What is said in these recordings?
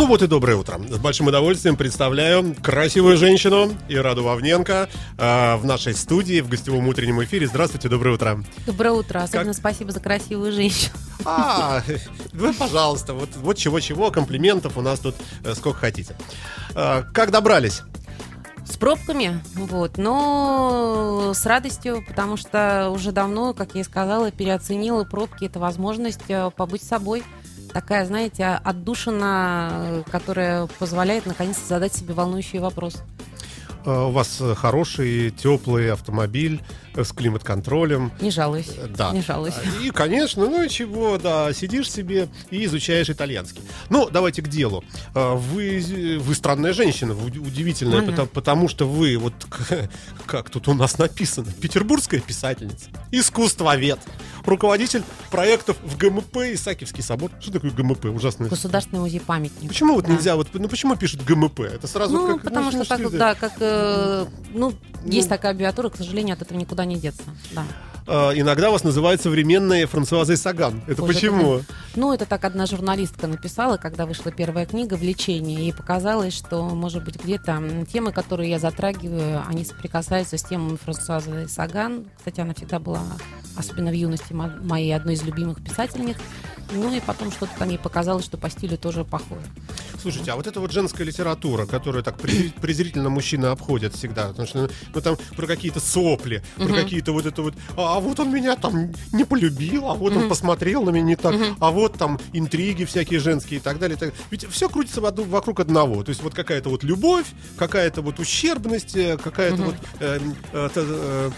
Ну вот и доброе утро. С большим удовольствием представляю красивую женщину Ираду Вавненко э, в нашей студии в гостевом утреннем эфире. Здравствуйте, доброе утро. Доброе утро. Особенно спасибо за красивую женщину. А, вы, пожалуйста, вот, вот чего-чего, комплиментов у нас тут э, сколько хотите. Э, как добрались? С пробками, вот, но с радостью, потому что уже давно, как я и сказала, переоценила пробки. Это возможность э, побыть собой. Такая, знаете, отдушина, которая позволяет наконец задать себе волнующий вопрос. Э, У вас хороший, теплый автомобиль с климат-контролем. Не жалуюсь. Э, Да. Не жалуюсь. И, конечно, ну и чего, да, сидишь себе и изучаешь итальянский. Ну, давайте к делу. А, Вы, вы странная женщина, вы удивительная, Мгм. потому, потому что вы, вот как тут у нас написано, петербургская писательница, искусствовед, руководитель проектов в ГМП Исаакиевский собор. Что такое ГМП? Ужасно. Государственный музей памятник. Почему вот Да. нельзя, вот, ну почему пишут ГМП? Это сразу Ну, как... потому что так, это? да, как, э, ну, есть Ну. такая аббиатура, к сожалению, от этого никуда не деться. Да. А, иногда вас называют современной Франсуазой Саган. Это Боже, почему? Ну, это так одна журналистка написала, когда вышла первая книга «Влечение», и показалось, что, может быть, где-то темы, которые я затрагиваю, они соприкасаются с темами Франсуазы Саган. Кстати, она всегда была, особенно в юности, мо- моей одной из любимых писательниц. Ну и потом что-то там ей показалось, что по стилю тоже похоже. Слушайте, а вот эта вот женская литература, которую так презри- презрительно мужчины обходят всегда, потому что ну там про какие-то сопли, про какие-то вот это вот, а, а вот он меня там не полюбил, а вот он посмотрел на меня не так, а вот там интриги всякие женские и так далее. так- Ведь все крутится вокруг одного. То есть вот какая-то вот любовь, какая-то вот ущербность, э, какая-то вот э, э, та- э,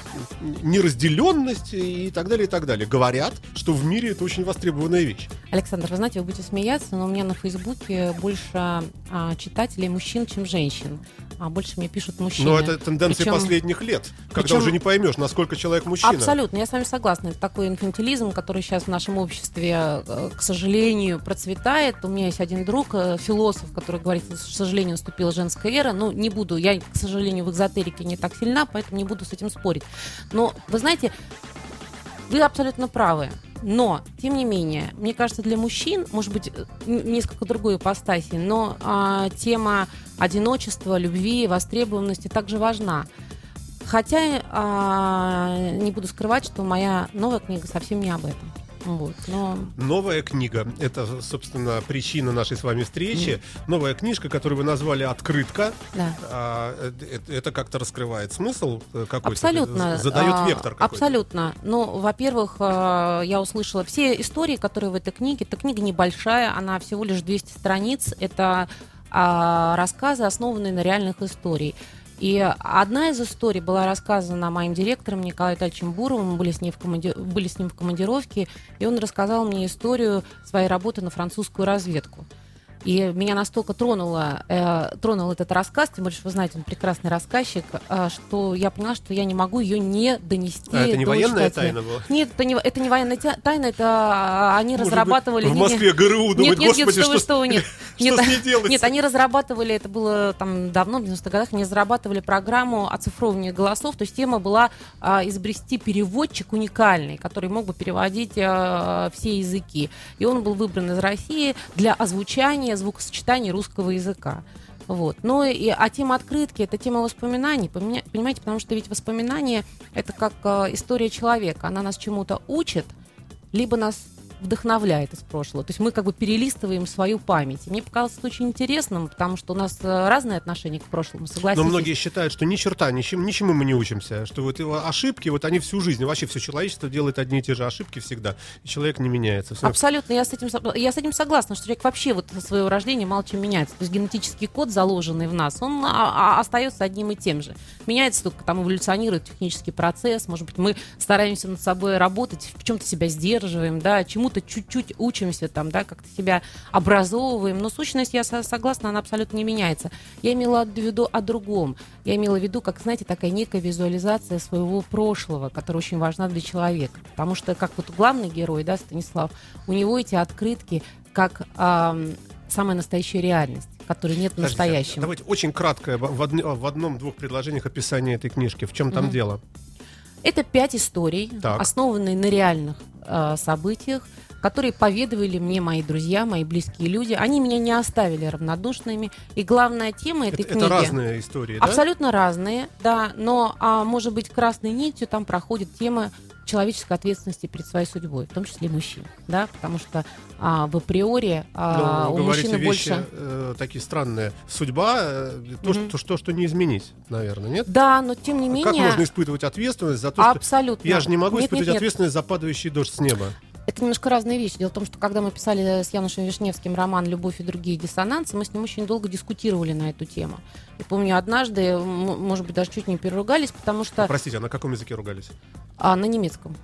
неразделенность и так далее, и так далее. Говорят, что в мире это очень востребованная вещь. Александр, вы знаете, вы будете смеяться, но у меня на Фейсбуке больше а, читателей мужчин, чем женщин. А больше мне пишут мужчины. Но это тенденция Причем- последних лет, когда причем- уже не поймешь, насколько человек мужчина. Абсолютно, я с вами согласна. Это такой инфантилизм, который сейчас в нашем обществе, э, к сожалению, процветает. У меня есть один друг, э, философ, который говорит, к сожалению, наступила женская эра. Ну, не буду, я, к сожалению, в экзотерике не так сильна, поэтому не буду с этим спорить. Но, вы знаете, вы абсолютно правы. Но, тем не менее, мне кажется, для мужчин, может быть, несколько другой ипостаси, но а, тема одиночества, любви, востребованности также важна. Хотя а, не буду скрывать, что моя новая книга совсем не об этом. Вот, но Новая книга, это, собственно, причина нашей с вами встречи. Новая книжка, которую вы назвали «Открытка». да. А, э, это, это как-то раскрывает смысл э, какой-то? Абсолютно. Задает а, вектор какой-то? Абсолютно. Ну, во-первых, я услышала все истории, которые в этой книге. Эта книга небольшая, она всего лишь 200 страниц. Это а, рассказы, основанные на реальных историях. И одна из историй была рассказана моим директором Николаем Витальевичем Буровым. Мы были с, ней в команди- были с ним в командировке, и он рассказал мне историю своей работы на французскую разведку. И меня настолько тронуло, э, тронул этот рассказ, тем более, что вы знаете, он прекрасный рассказчик, э, что я поняла, что я не могу ее не донести. А это не до военная читателя. тайна была? Нет, это не, это не военная тайна, это а, они Может быть, разрабатывали... в не- Москве ГРУ думать, нет, нет, господи, нет, что, вы, что, что вы, нет. что нет, с ней делать? нет, они разрабатывали, это было там давно, в 90-х годах, они разрабатывали программу оцифровывания голосов, то есть тема была а, изобрести переводчик уникальный, который мог бы переводить а, все языки. И он был выбран из России для озвучания, звукосочетания русского языка. Вот. Ну и, а тема открытки это тема воспоминаний, понимаете, потому что ведь воспоминания это как а, история человека, она нас чему-то учит, либо нас вдохновляет из прошлого. То есть мы как бы перелистываем свою память. И мне показалось это очень интересным, потому что у нас э, разные отношения к прошлому, Но согласитесь. многие считают, что ни черта, ничем, ничему мы не учимся. Что вот его ошибки, вот они всю жизнь, вообще все человечество делает одни и те же ошибки всегда. И человек не меняется. Всё- Абсолютно, я с, этим, я с этим согласна, что человек вообще вот со своего рождения мало чем меняется. То есть генетический код, заложенный в нас, он а, а, остается одним и тем же. Меняется только там эволюционирует технический процесс, может быть, мы стараемся над собой работать, в чем-то себя сдерживаем, да, чему-то чему-то чуть-чуть учимся, там, да, как-то себя образовываем, но сущность, я согласна, она абсолютно не меняется. Я имела в виду о другом. Я имела в виду, как, знаете, такая некая визуализация своего прошлого, которая очень важна для человека. Потому что, как вот главный герой, да, Станислав, у него эти открытки как э, самая настоящая реальность которой нет в настоящем. Давайте очень краткое в, в одном-двух предложениях описание этой книжки. В чем там угу. дело? Это пять историй, так. основанные на реальных э, событиях, которые поведывали мне мои друзья, мои близкие люди. Они меня не оставили равнодушными. И главная тема этой это, книги... Это разные истории, да? Абсолютно разные, да. Но, а, может быть, красной нитью там проходит тема человеческой ответственности перед своей судьбой, в том числе мужчин, да, потому что а, в априори а, Но у мужчины вещи, больше э, такие странные. Судьба, э, то, mm-hmm. что, что, что не изменить, наверное, нет? Да, но тем не а менее. Как можно испытывать ответственность за то, Абсолютно. что я же не могу нет, испытывать нет, нет. ответственность за падающий дождь с неба? Это немножко разные вещи. Дело в том, что когда мы писали с Янушем Вишневским роман «Любовь и другие диссонансы», мы с ним очень долго дискутировали на эту тему. И помню, однажды, может быть, даже чуть не переругались, потому что... Простите, а на каком языке ругались? А, на немецком.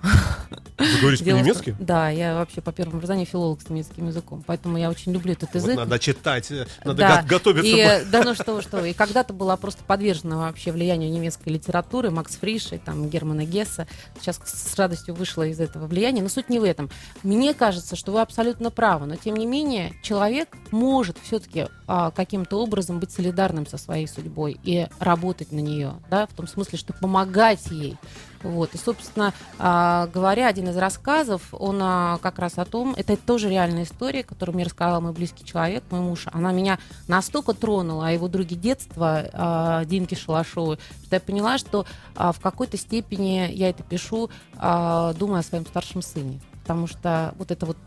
Вы говорите по-немецки? Да, я вообще по первому образованию филолог с немецким языком, поэтому я очень люблю этот язык. Вот надо читать, э, надо да. готовиться. И, да, ну что, что. И когда-то была просто подвержена вообще влиянию немецкой литературы, Макс Фриша, там, Германа Гесса. Сейчас с радостью вышла из этого влияния, но суть не в этом. Мне кажется, что вы абсолютно правы, но тем не менее человек может все-таки а, каким-то образом быть солидарным со своей судьбой и работать на нее, да, в том смысле, что помогать ей. Вот. И, собственно а, говоря, один из рассказов, он а, как раз о том, это тоже реальная история, которую мне рассказал мой близкий человек, мой муж. Она меня настолько тронула, а его други детства, а, Димки Шалашовой, что я поняла, что в какой-то степени я это пишу, думая о своем старшем сыне. Потому что вот это вот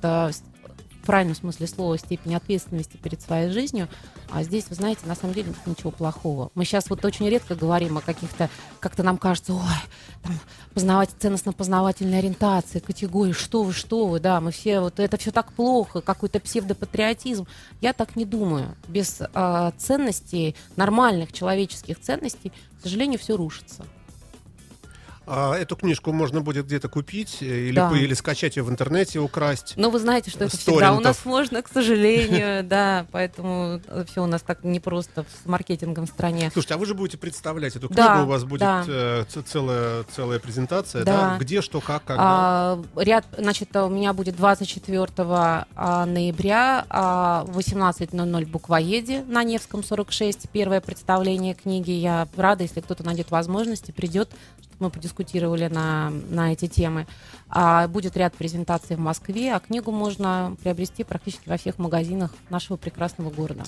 в правильном смысле слова степень ответственности перед своей жизнью. А здесь, вы знаете, на самом деле нет ничего плохого. Мы сейчас вот очень редко говорим о каких-то, как-то нам кажется, ой, там, познавать ценностно-познавательной ориентации, категории, что вы, что вы, да, мы все, вот это все так плохо, какой-то псевдопатриотизм. Я так не думаю. Без э, ценностей, нормальных человеческих ценностей, к сожалению, все рушится. А эту книжку можно будет где-то купить э, или, да. или скачать ее в интернете, украсть. Но вы знаете, что это всегда у нас можно, к сожалению, да, поэтому все у нас так непросто с маркетингом в стране. Слушайте, а вы же будете представлять эту книгу, у вас будет э, целая, целая презентация, да. Где, что, как, когда? А, ряд, значит, у меня будет 24 а, ноября а, 18.00 в Буквоеде на Невском 46, первое представление книги. Я рада, если кто-то найдет возможности, придет, мы подискутировали на, на эти темы. А будет ряд презентаций в Москве, а книгу можно приобрести практически во всех магазинах нашего прекрасного города.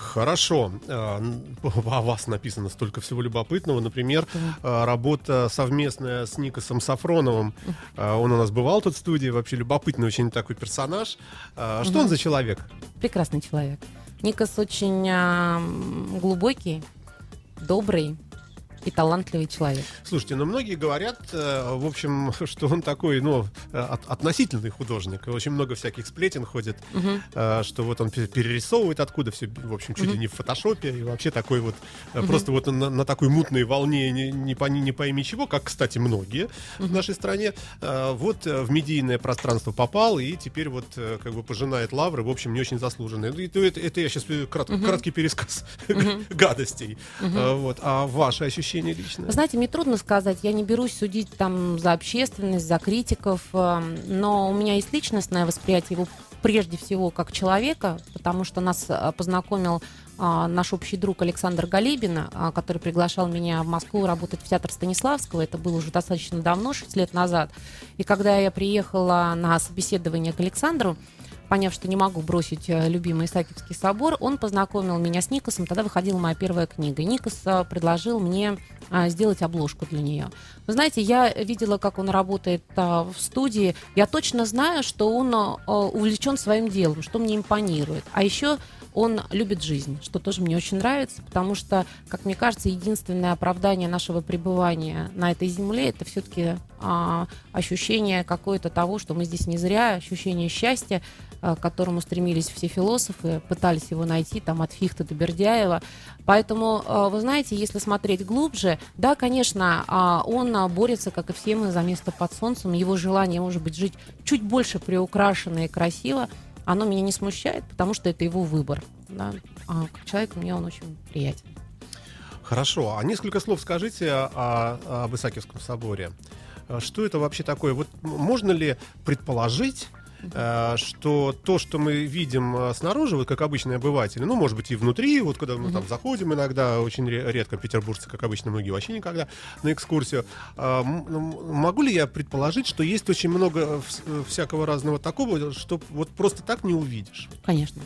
Хорошо. А, о вас написано столько всего любопытного. Например, а, работа совместная с Никосом Сафроновым. А, он у нас бывал тут в студии. Вообще любопытный очень такой персонаж. Что угу. он за человек? Прекрасный человек. Никос очень глубокий, добрый, и талантливый человек. Слушайте, но ну, многие говорят, э, в общем, что он такой, ну, от, относительный художник. Очень много всяких сплетен ходит, угу. что вот он перерисовывает откуда все, в общем, чуть угу. ли не в фотошопе, и вообще такой вот, угу. просто вот на, на такой мутной волне не, не, не, не пойми чего, как, кстати, многие угу. в нашей стране, вот в медийное пространство попал, и теперь вот как бы пожинает лавры, в общем, не очень заслуженные. Это, это, это я сейчас крат, угу. краткий пересказ угу. гадостей. Угу. Вот. А ваши ощущения? Ощущение личное? Вы знаете, мне трудно сказать. Я не берусь судить там за общественность, за критиков, эм, но у меня есть личностное восприятие его прежде всего как человека, потому что нас э, познакомил а, наш общий друг Александр Галибин, а, который приглашал меня в Москву работать в театр Станиславского. Это было уже достаточно давно, 6 лет назад. И когда я приехала на собеседование к Александру, поняв, что не могу бросить э, любимый Исаакиевский собор, он познакомил меня с Никосом. Тогда выходила моя первая книга. Никос э, предложил мне а, сделать обложку для нее. Вы знаете, я видела, как он работает в студии. Я точно знаю, что он увлечен своим делом, что мне импонирует. А еще он любит жизнь, что тоже мне очень нравится, потому что, как мне кажется, единственное оправдание нашего пребывания на этой земле это все-таки а, ощущение какое-то того, что мы здесь не зря, ощущение счастья, к которому стремились все философы, пытались его найти там от Фихта до Бердяева. Поэтому, а, вы знаете, если смотреть глубже, да, конечно, а, он борется, как и все мы, за место под солнцем. Его желание, может быть, жить чуть больше приукрашенно и красиво, оно меня не смущает, потому что это его выбор. Да? А как человек мне он очень приятен. Хорошо. А несколько слов скажите о, о, Исаакиевском соборе. Что это вообще такое? Вот можно ли предположить, Э, что то, что мы видим э, снаружи, вот как обычные обыватели, ну, может быть, и внутри, вот когда мы там заходим иногда, очень редко петербуржцы, как обычно, многие вообще никогда на экскурсию, э, могу ли я предположить, что есть очень много всякого разного такого, что вот просто так не увидишь? Конечно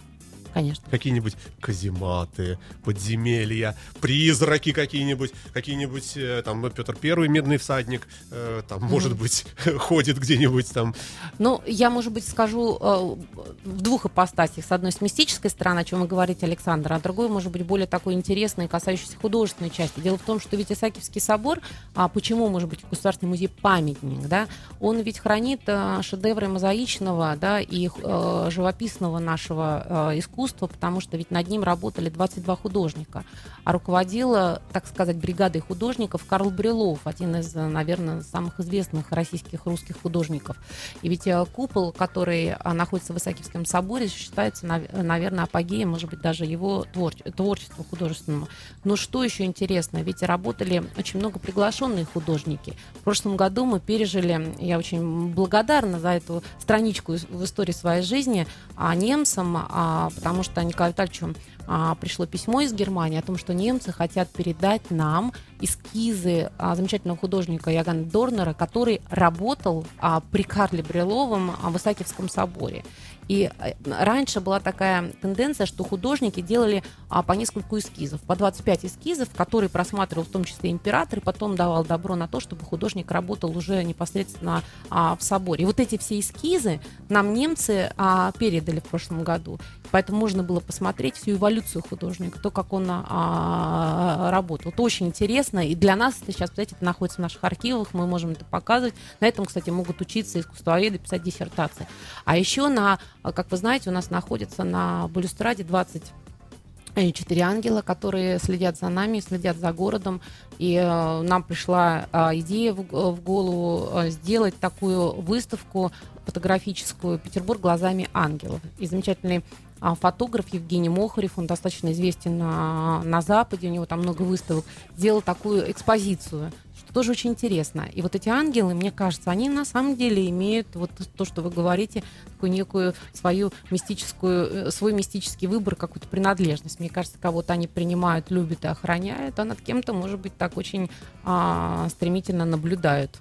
конечно. Какие-нибудь казематы, подземелья, призраки какие-нибудь, какие-нибудь, э, там, Петр Первый, медный всадник, э, там, mm-hmm. может быть, ходит где-нибудь там. Ну, я, может быть, скажу э, в двух ипостасях. С одной, с мистической стороны, о чем вы говорите, Александр, а другой, может быть, более такой интересный, касающийся художественной части. Дело в том, что ведь Исаакиевский собор, а почему, может быть, Государственный музей памятник, да, он ведь хранит шедевры мозаичного, да, и э, живописного нашего э, искусства, искусства, потому что ведь над ним работали 22 художника. А руководила, так сказать, бригадой художников Карл Брюлов, один из, наверное, самых известных российских русских художников. И ведь э, купол, который э, находится в Исаакиевском соборе, считается, наверное, апогеем, может быть, даже его творчества художественного. Но что еще интересно, ведь работали очень много приглашенные художники. В прошлом году мы пережили, я очень благодарна за эту страничку в истории своей жизни, а немцам, а, потому потому что Николаю Витальевичу а, пришло письмо из Германии о том, что немцы хотят передать нам эскизы а, замечательного художника Ягана Дорнера, который работал а, при Карле Бриловом а, в Исаакиевском соборе. И э, раньше была такая тенденция, что художники делали а, по нескольку эскизов, по 25 эскизов, которые просматривал в том числе император, и потом давал добро на то, чтобы художник работал уже непосредственно а, в соборе. И вот эти все эскизы нам немцы а, передали в прошлом году. Поэтому можно было посмотреть всю эволюцию художника, то, как он а, работал. Это очень интересно. И для нас это сейчас, кстати, находится в наших архивах, мы можем это показывать. На этом, кстати, могут учиться искусствоведы, писать диссертации. А еще на а, как вы знаете, у нас находится на Балюстраде 20 четыре ангела, которые следят за нами, следят за городом. И э, нам пришла э, идея в, в голову э, сделать такую выставку фотографическую «Петербург глазами ангелов». И замечательный э, фотограф Евгений Мохарев, он достаточно известен на, на Западе, у него там много выставок, сделал такую экспозицию тоже очень интересно. И вот эти ангелы, мне кажется, они на самом деле имеют вот то, что вы говорите, такую некую свою мистическую, э, свой мистический выбор, какую-то принадлежность. Мне кажется, кого-то они принимают, любят и охраняют, а над кем-то, может быть, так очень а, стремительно наблюдают.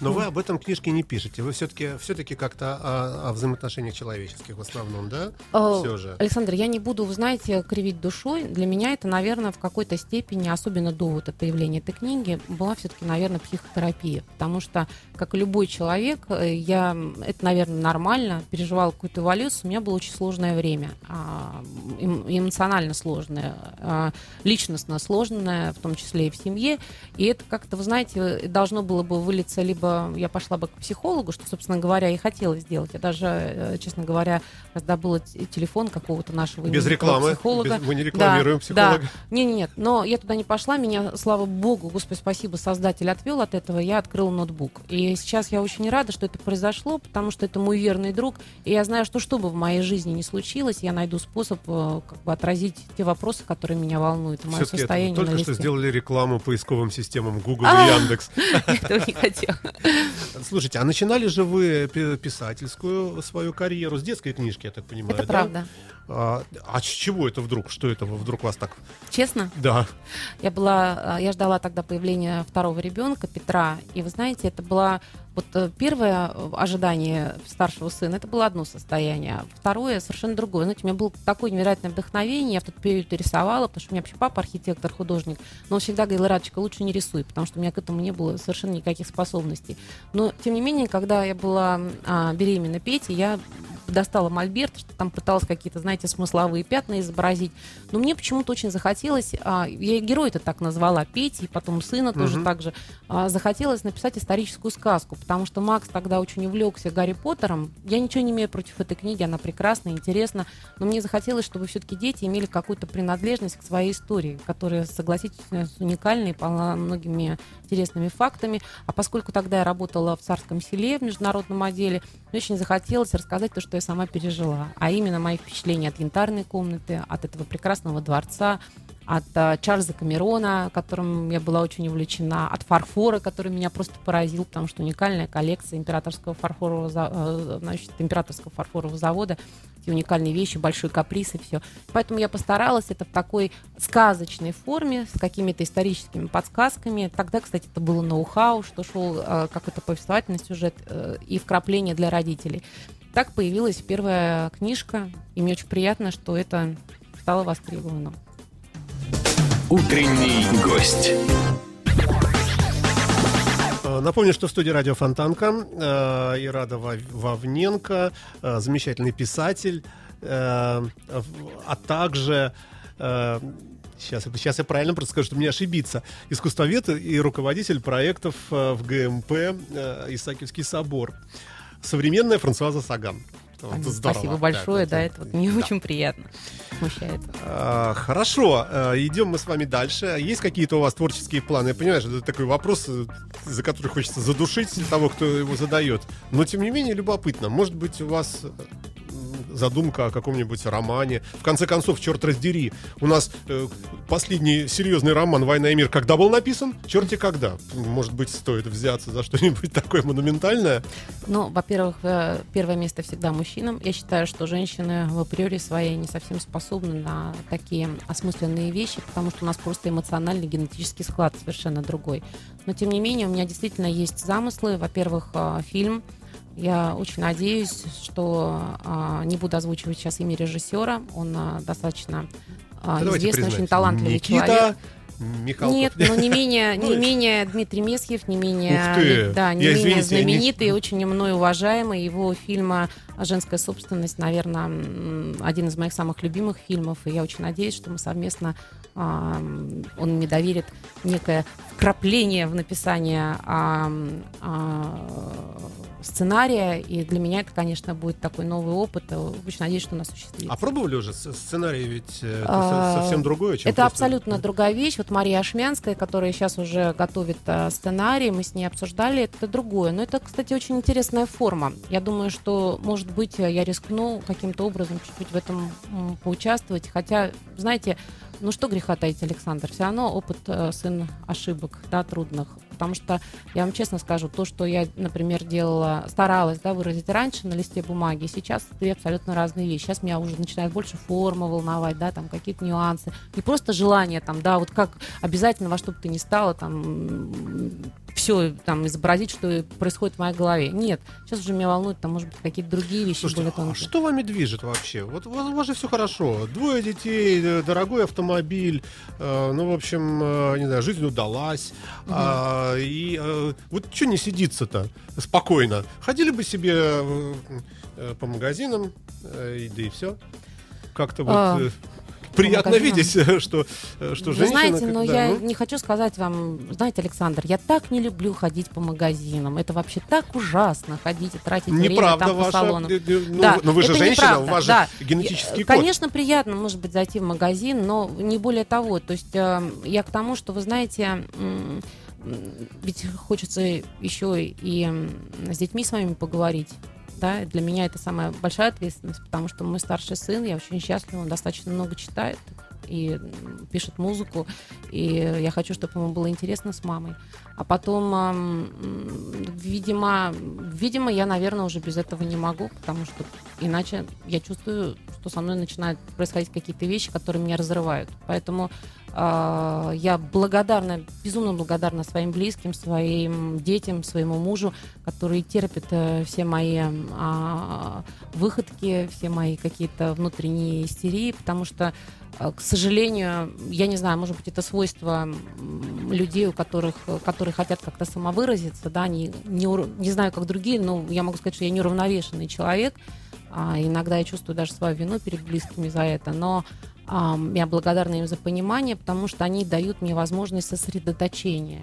Но вы об этом книжке не пишете. Вы все-таки все-таки как-то о, о взаимоотношениях человеческих в основном, да? Э, Все же. Александр, я не буду, знаете, кривить душой. Для меня это, наверное, в какой-то степени, особенно до вот появления этой книги, была все-таки, наверное, психотерапия. Потому что, как и любой человек, э, я, это, наверное, нормально, переживала какую-то эволюцию. У меня было очень сложное время. А, эмоционально сложное, а, личностно сложное, в том числе и в семье. И это как-то, вы знаете, должно было бы вылиться либо я пошла бы к психологу, что, собственно говоря, и хотела сделать. Я даже, э, честно говоря, раздобыла телефон какого-то нашего без рекламы, психолога. Без, мы не рекламируем да, психолога. Да. Не, не, нет, но я туда не пошла, меня, слава богу, господи, спасибо, создатель отвел от этого, я открыла ноутбук. И сейчас я очень рада, что это произошло, потому что это мой верный друг, и я знаю, что что бы в моей жизни не случилось, я найду способ э, как бы отразить те вопросы, которые меня волнуют, мое состояние. Только что сделали рекламу поисковым системам Google и Яндекс. Этого не хотела. Слушайте, а начинали же вы писательскую свою карьеру с детской книжки, я так понимаю, Это да? правда. А, а с чего это вдруг? Что это вдруг вас так? Честно? Да. Я была, я ждала тогда появления второго ребенка Петра, и вы знаете, это была вот э, первое э, ожидание старшего сына, это было одно состояние. Второе совершенно другое. Знаете, у меня было такое невероятное вдохновение, я в тот период рисовала, потому что у меня вообще папа архитектор, художник, но он всегда говорил, Радочка, лучше не рисуй, потому что у меня к этому не было совершенно никаких способностей. Но, тем не менее, когда я была а, беременна Петей, я достала мольберт, что там пыталась какие-то, знаете, смысловые пятна изобразить. Но мне почему-то очень захотелось, а, я герой это так назвала, Петя, и потом сына тоже Мгм. так же, а, захотелось написать историческую сказку, потому что Макс тогда очень увлекся Гарри Поттером. Я ничего не имею против этой книги, она прекрасна, интересна, но мне захотелось, чтобы все-таки дети имели какую-то принадлежность к своей истории, которая, согласитесь, уникальной, полна многими интересными фактами. А поскольку тогда я работала в Царском селе в международном отделе, мне очень захотелось рассказать то, что я сама пережила, а именно мои впечатления от янтарной комнаты, от этого прекрасного дворца, от а, Чарльза Камерона, которым я была очень увлечена, от фарфора, который меня просто поразил, потому что уникальная коллекция императорского фарфорового, э, значит, императорского фарфорового завода, эти уникальные вещи, большой каприз и все. Поэтому я постаралась это в такой сказочной форме, с какими-то историческими подсказками. Тогда, кстати, это было ноу-хау, что шел э, как это повествовательный сюжет э, и вкрапление для родителей. Так появилась первая книжка, и мне очень приятно, что это стало востребованным. Утренний гость. Э, Напомню, что в студии радио Фонтанка э, Ирада Вавненко, э, замечательный писатель, э, а также э, Сейчас, сейчас я правильно просто скажу, чтобы не ошибиться. Искусствовед и руководитель проектов э, в ГМП э, Исаакиевский собор. Современная Франсуаза Саган. Вот Спасибо здорово. большое, да, это- это вот мне да. очень приятно. Смущает. А, Хорошо, э, идем мы с вами дальше. Есть какие-то у вас творческие планы? Я понимаю, что это такой вопрос, э, за который хочется задушить того, кто его задает. Но тем не менее любопытно. Может быть, у вас задумка о каком-нибудь романе. В конце концов, черт раздери. У нас э, последний серьезный роман «Война и мир» когда был написан? Черти когда. Может быть, стоит взяться за что-нибудь такое монументальное? Ну, во-первых, э, первое место всегда мужчинам. Я считаю, что женщины в априори своей не совсем способны на такие осмысленные вещи, потому что у нас просто эмоциональный генетический склад совершенно другой. Но, тем не менее, у меня действительно есть замыслы. Во-первых, э, фильм. Я очень надеюсь, что э, не буду озвучивать сейчас имя режиссера. Он э, достаточно Да давайте известный, очень талантливый Никита человек. Михалков. Нет, но не менее, Ну, не менее Дмитрий Месьев, не менее, да, не Я, менее извините, не- знаменитый и очень мной уважаемый. Его фильма «Женская собственность», наверное, один из моих самых любимых фильмов. И я очень надеюсь, что мы совместно а, он мне доверит некое вкрапление в написание а, сценария. И для меня это, конечно, будет такой новый опыт. И Очень надеюсь, что он осуществится. А пробовали уже сценарий, ведь э, это А, со- совсем другое, чем Это просто- абсолютно другая вещь. Вот Мария Ашмянская, которая сейчас уже готовит а, сценарий, мы с ней обсуждали, это другое. Но это, кстати, очень интересная форма. Я думаю, что, может быть, я рискну каким-то образом чуть-чуть в этом поучаствовать. Хотя, знаете, ну что греха таить, Александр, все равно опыт э, сын ошибок, да, трудных. Потому что, я вам честно скажу, то, что я, например, делала, старалась, да, выразить раньше на листе бумаги, сейчас две абсолютно разные вещи. Сейчас меня уже начинает больше форма волновать, да, там какие-то нюансы. Не просто желание там, да, вот как обязательно во что бы ты ни стало, там, все там изобразить, что происходит в моей голове. Нет, сейчас уже меня волнуют, там, может быть, какие-то другие вещи Слушайте, более а тонкие. что вами движет вообще? Вот у вас, у вас же все хорошо. Двое детей, э, дорогой автомобиль, э, ну, в общем, э, не знаю, жизнь удалась. А, и э, вот что не сидится-то спокойно? Ходили бы себе э, э, по магазинам, э, и, да и все. Как-то вот... А, э, Приятно видеть, э, что, что Вы женщина... знаете, но когда, я ну, не хочу сказать вам, знаете, Александр, я так не люблю ходить по магазинам. Это вообще так ужасно ходить и тратить время Неправда там по ваша. салонам. э, э, Ну, Да, но вы же женщина, неправда, у вас да. же генетический код. Конечно, приятно, может быть, зайти в магазин, но не более того. То есть я к тому, что, вы знаете, м, ведь хочется еще и с детьми с вами поговорить. Да, для меня это самая большая ответственность, потому что мой старший сын, я очень счастлива, он достаточно много читает и пишет музыку, и я хочу, чтобы ему было интересно с мамой. А потом, видимо, видимо, я, наверное, уже без этого не могу, потому что иначе я чувствую, что со мной начинают происходить какие-то вещи, которые меня разрывают. Поэтому я благодарна, безумно благодарна своим близким, своим детям, своему мужу, которые терпят э, все мои а, выходки, все мои какие-то внутренние истерии, потому что, э, к сожалению, я не знаю, может быть, это свойство людей, у которых, которые хотят как-то самовыразиться, да, не, не, не знаю, как другие, но я могу сказать, что я неуравновешенный человек, А, иногда я чувствую даже свою вину перед близкими за это, но а, я благодарна им за понимание, потому что они дают мне возможность сосредоточения.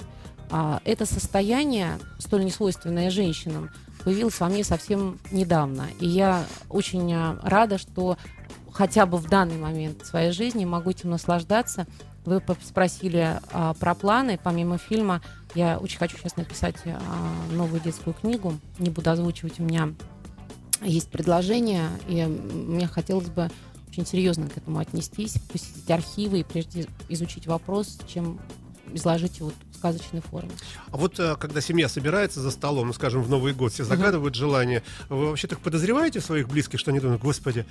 А, это состояние, столь несвойственное женщинам, появилось во мне совсем недавно. И я очень а, рада, что хотя бы в данный момент своей жизни могу этим наслаждаться. Вы спросили а, про планы. Помимо фильма, я очень хочу сейчас написать новую детскую книгу. Не буду озвучивать, у меня есть предложение, и мне хотелось бы очень серьезно к этому отнестись, посетить архивы и прежде изучить вопрос, чем изложить его в сказочной форме. А вот э, когда семья собирается за столом, ну, скажем, в Новый год, все загадывают угу. желание, вы вообще так подозреваете своих близких, что они думают, господи,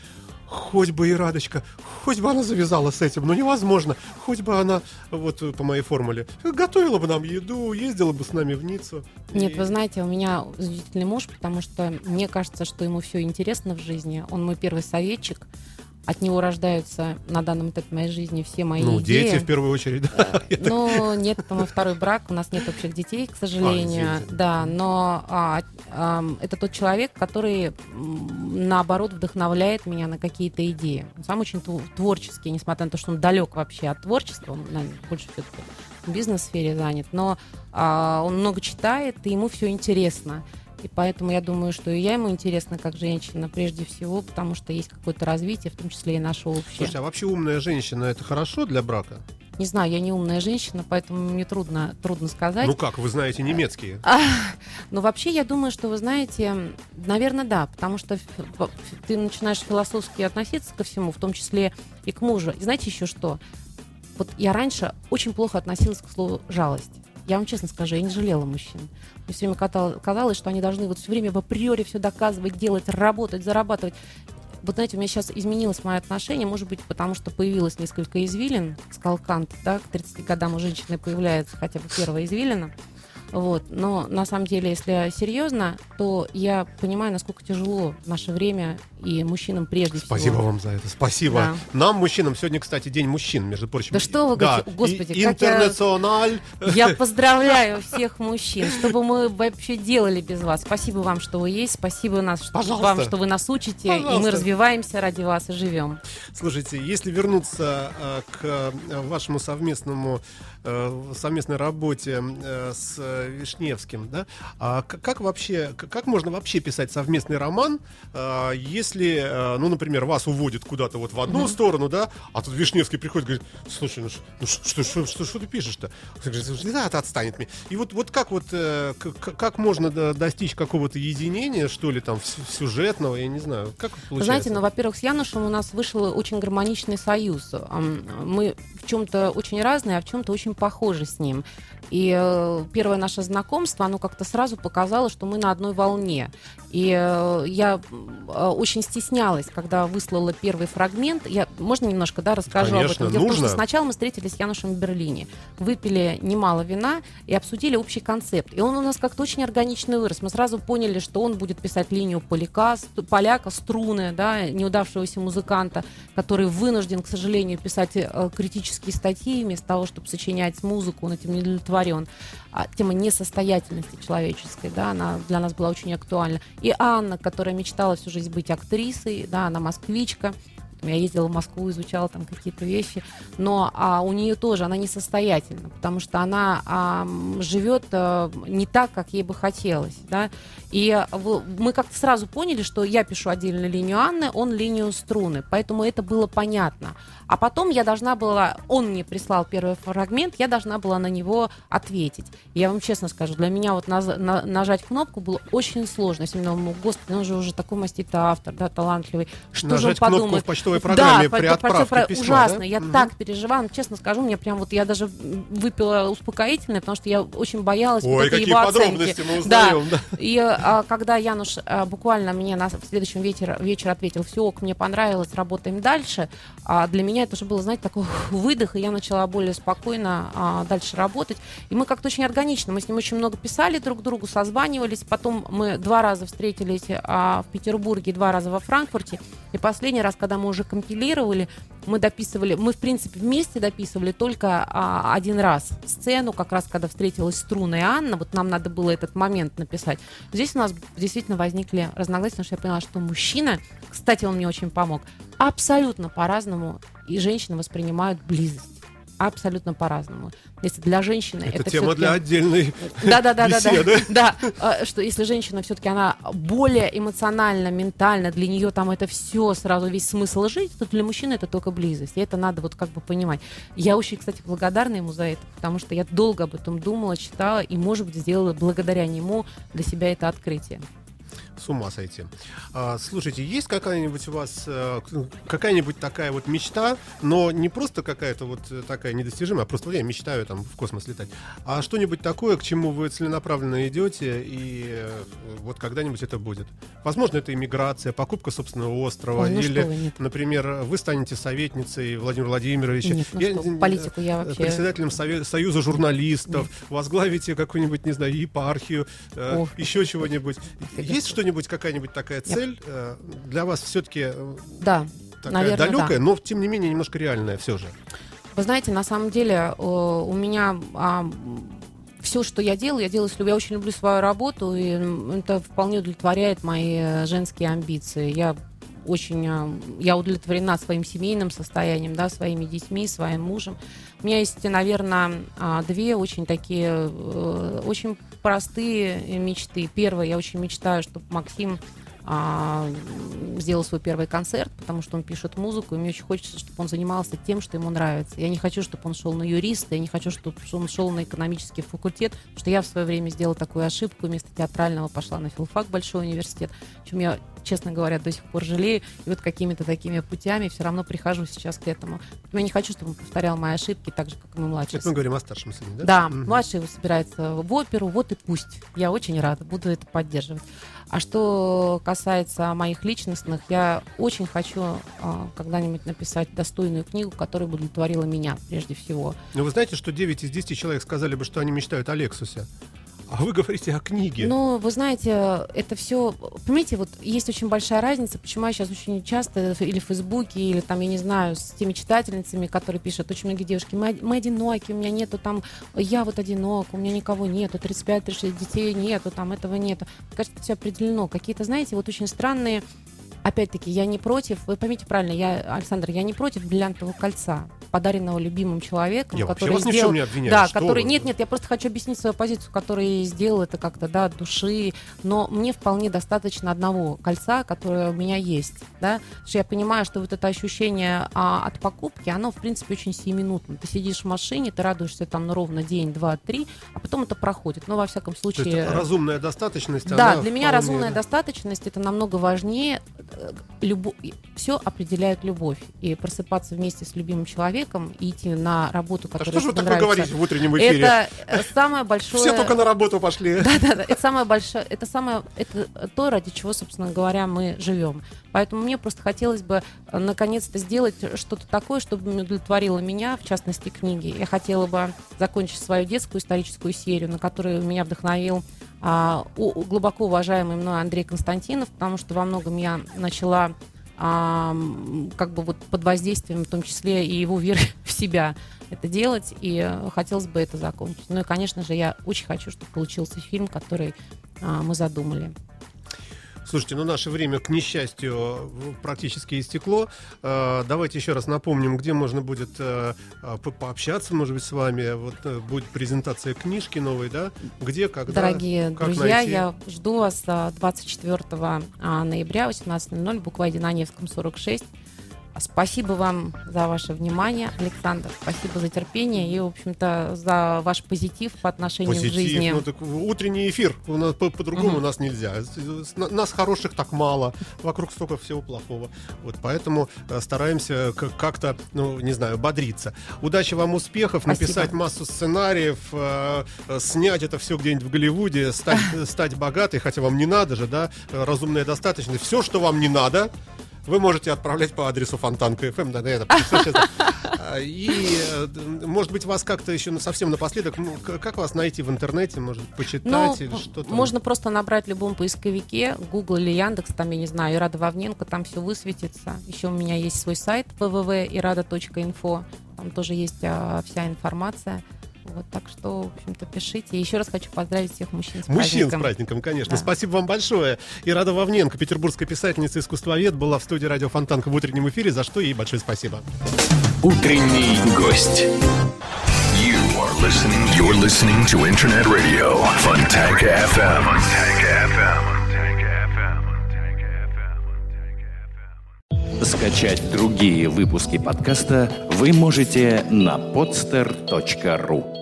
хоть бы и Радочка, хоть бы она завязала с этим, но невозможно, хоть бы она, вот по моей формуле, готовила бы нам еду, ездила бы с нами в Ниццу. Нет, и... вы знаете, у меня удивительный муж, потому что мне кажется, что ему все интересно в жизни, он мой первый советчик, от него рождаются на данном этапе моей жизни все мои ну, идеи. дети в первую очередь, да. Ну, нет, это мой второй брак, у нас нет общих детей, к сожалению. А, да, но а, а, это тот человек, который, наоборот, вдохновляет меня на какие-то идеи. Он сам очень творческий, несмотря на то, что он далек вообще от творчества, он наверное, больше все-таки в бизнес-сфере занят, но а, он много читает, и ему все интересно. И поэтому я думаю, что и я ему интересна как женщина прежде всего, потому что есть какое-то развитие, в том числе и наше общее. Слушайте, а вообще умная женщина это хорошо для брака? Не знаю, я не умная женщина, поэтому мне трудно, трудно сказать. Ну как, вы знаете немецкие? А, ну вообще я думаю, что вы знаете, наверное, да, потому что ты начинаешь философски относиться ко всему, в том числе и к мужу. И знаете еще что? Вот я раньше очень плохо относилась к слову жалость. Я вам честно скажу, я не жалела мужчин. Мне все время казалось, что они должны вот все время в априори все доказывать, делать, работать, зарабатывать. Вот знаете, у меня сейчас изменилось мое отношение, может быть, потому что появилось несколько извилин, скалкант, да, к 30 годам у женщины появляется хотя бы первая извилина. Вот. Но на самом деле, если серьезно, то я понимаю, насколько тяжело в наше время и мужчинам прежде Спасибо всего. Спасибо вам за это. Спасибо. Да. Нам, мужчинам, сегодня, кстати, День мужчин, между прочим. Да что вы да. говорите, господи. И, интернациональ. Я, я поздравляю всех мужчин, чтобы мы вообще делали без вас. Спасибо вам, что вы есть. Спасибо нас, что, вам, что вы нас учите. Пожалуйста. И мы развиваемся ради вас и живем. Слушайте, если вернуться э, к э, вашему совместному э, совместной работе э, с Вишневским, да, а как вообще, как можно вообще писать совместный роман, э, если э, ну, например, вас уводят куда-то вот в одну mm-hmm. сторону, да, а тут Вишневский приходит и говорит, слушай, ну, ну что, что, что, что ты пишешь-то? Да, это отстанет мне. И вот, вот как вот, э, как, можно достичь какого-то единения, что ли, там, сюжетного, я не знаю, как получается? Знаете, ну, во-первых, с Янушем у нас вышел очень гармоничный союз. Мы в чем-то очень разные, а в чем-то очень похожи с ним. И э, первое наше знакомство, оно как-то сразу показало, что мы на одной волне. И э, я э, очень стеснялась, когда выслала первый фрагмент. Я, можно немножко, да, расскажу Конечно, об этом? Дело в том, что сначала мы встретились с Янушем в Берлине, выпили немало вина и обсудили общий концепт. И он у нас как-то очень органично вырос. Мы сразу поняли, что он будет писать линию поляка, поляка струны, да, неудавшегося музыканта, который вынужден, к сожалению, писать критические статьи вместо того, чтобы сочинять музыку, он этим не удовлетворен. А, тема несостоятельности человеческой, да, она для нас была очень актуальна. И Анна, которая мечтала всю жизнь быть актрисой, да, она москвичка, я ездила в Москву, изучала там какие-то вещи, но а, у нее тоже она несостоятельна, потому что она а, живет а, не так, как ей бы хотелось, да. И в, мы как-то сразу поняли, что я пишу отдельно линию Анны, он линию струны, поэтому это было понятно. А потом я должна была, он мне прислал первый фрагмент, я должна была на него ответить. Я вам честно скажу, для меня вот на, на, нажать кнопку было очень сложно. Я думала, господи, он же уже такой маститый автор, да, талантливый. Что нажать же он подумает? Почтовой программе да, при отправке про... письма, Ужасно, да? я угу. так переживала, честно скажу, мне прям вот я даже выпила успокоительное, потому что я очень боялась Ой, вот какие его подробности оценки. мы узнаем. Да. да. И а, когда Януш а, буквально мне на следующем вечер, вечер ответил, все, ок, мне понравилось, работаем дальше, а для меня это уже было, знаете, такой выдох, и я начала более спокойно а, дальше работать. И мы как-то очень органично, мы с ним очень много писали друг другу, созванивались, потом мы два раза встретились а, в Петербурге, два раза во Франкфурте, и последний раз, когда мы уже уже компилировали, мы дописывали, мы, в принципе, вместе дописывали только а, один раз сцену, как раз когда встретилась Струна и Анна, вот нам надо было этот момент написать. Здесь у нас действительно возникли разногласия, потому что я поняла, что мужчина, кстати, он мне очень помог, абсолютно по-разному и женщины воспринимают близость абсолютно по-разному. Если для женщины это, это тема для отдельной да, да, да, да, да, да, что если женщина все-таки она более эмоционально, ментально, для нее там это все сразу весь смысл жить, то для мужчины это только близость. И это надо вот как бы понимать. Я очень, кстати, благодарна ему за это, потому что я долго об этом думала, читала и, может быть, сделала благодаря нему для себя это открытие. С ума сойти. А, слушайте, есть какая-нибудь у вас э, какая-нибудь такая вот мечта, но не просто какая-то вот такая недостижимая, а просто я мечтаю там в космос летать, а что-нибудь такое, к чему вы целенаправленно идете, и э, вот когда-нибудь это будет. Возможно, это иммиграция, покупка собственного острова, Ой, ну или, вы, нет. например, вы станете советницей Владимира Владимировича. Нет, ну что, политику я вообще- Председателем сове- Союза журналистов, возглавите какую-нибудь, не знаю, епархию, э, еще чего-нибудь. Есть что-нибудь, какая-нибудь такая цель э, для вас все-таки Да, такая наверное, далекая, да. но тем не менее немножко реальная все же? Вы знаете, на самом деле э, у меня все, что я делаю, я делаю. Я очень люблю свою работу, и это вполне удовлетворяет мои э, женские амбиции. Я очень, э, я удовлетворена своим семейным состоянием, да, своими детьми, своим мужем. У меня есть, наверное, а, две очень такие, э, очень простые мечты. Первое, я очень мечтаю, чтобы Максим а, сделал свой первый концерт, потому что он пишет музыку, и мне очень хочется, чтобы он занимался тем, что ему нравится. Я не хочу, чтобы он шел на юриста, я не хочу, чтобы он шел на экономический факультет, потому что я в свое время сделала такую ошибку, вместо театрального пошла на филфак, большой университет, чем я, честно говоря, до сих пор жалею, и вот какими-то такими путями все равно прихожу сейчас к этому. Я не хочу, чтобы он повторял мои ошибки, так же, как и мой младший Это мы говорим о старшем сыне, да? да, Мгм. младший собирается в оперу, вот и пусть. Я очень рада, буду это поддерживать. А что касается моих личностных, я очень хочу а, когда-нибудь написать достойную книгу, которая бы удовлетворила меня прежде всего. Но вы знаете, что 9 из 10 человек сказали бы, что они мечтают о Лексусе. А вы говорите о книге. Но вы знаете, это все, понимаете, вот есть очень большая разница, почему я сейчас очень часто или в Фейсбуке, или там, я не знаю, с теми читательницами, которые пишут, очень многие девушки, мы, мы одиноки, у меня нету там, я вот одинок, у меня никого нету, 35-36 детей нету, там этого нету. Кажется, все определено. Какие-то, знаете, вот очень странные Опять-таки, я не против, вы поймите правильно, я, Александр, я не против бриллиантового кольца, подаренного любимым человеком, Я который вас ни в сделал... чем не Да, что который... вы. Нет, нет, я просто хочу объяснить свою позицию, который сделал это как-то, да, от души, но мне вполне достаточно одного кольца, которое у меня есть, да, потому что я понимаю, что вот это ощущение а, от покупки, оно, в принципе, очень сиюминутно. Ты сидишь в машине, ты радуешься там ну, ровно день, два, три, а потом это проходит. Но, во всяком То случае... есть разумная достаточность, Да, для меня вполне, разумная достаточность это намного важнее. Любо... Все определяет любовь. И просыпаться вместе с любимым человеком и идти на работу, А которая что же вы такое нравится. говорите в утреннем эфире? Это э, самое большое... Все только на работу пошли. Да, да, да. Это самое большое, это самое, это то, ради чего, собственно говоря, мы живем. Поэтому мне просто хотелось бы э, наконец-то сделать что-то такое, чтобы удовлетворило меня, в частности, книги. Я хотела бы закончить свою детскую историческую серию, на которую меня вдохновил а, у- глубоко уважаемый мной Андрей Константинов, потому что во многом я начала а, как бы вот под воздействием, в том числе и его веры в себя это делать, и хотелось бы это закончить. Ну и, конечно же, я очень хочу, чтобы получился фильм, который а, мы задумали. Слушайте, ну наше время, к несчастью, практически истекло. Э, Давайте еще раз напомним, где можно будет э, э, по- пообщаться, может быть, с вами. Вот будет презентация книжки новой, да? Где, когда? Дорогие как друзья, найти? я жду вас а, 24 а, ноября, 18.00, буква 1 на Невском, 46. Спасибо вам за ваше внимание, Александр. Спасибо за терпение и, в общем-то, за ваш позитив по отношению Позитив, к жизни. ну так утренний эфир, у нас по- по-другому Мгм. у нас нельзя. Нас хороших так мало, вокруг столько всего плохого. Вот поэтому э, стараемся как-то, ну не знаю, бодриться. Удачи вам, успехов, Спасибо. написать массу сценариев, э, э, снять это все где-нибудь в Голливуде, стать, стать богатой, хотя вам не надо же, да, разумная достаточность. Все, что вам не надо, вы можете отправлять по адресу Фонтанка ФМ. Да, да, это и, э, может быть, вас как-то еще совсем напоследок, ну, как вас найти в интернете, может, почитать ну, или что-то? Можно просто набрать в любом поисковике, Google или Яндекс, там, я не знаю, Ирада Вовненко, там все высветится. Еще у меня есть свой сайт www.irada.info, там тоже есть а, вся информация. Вот, так что, в общем-то, пишите. И еще раз хочу поздравить всех мужчин с мужчин праздником. с праздником, конечно. Да. Спасибо вам большое. И Рада Вовненко, петербургская писательница, искусствовед, была в студии радио Фонтанка в утреннем эфире, за что ей большое спасибо. Утренний гость. You are listening, you're listening to Internet Radio, Fontanka FM. Fontanka FM. Скачать другие выпуски подкаста вы можете на podster.ru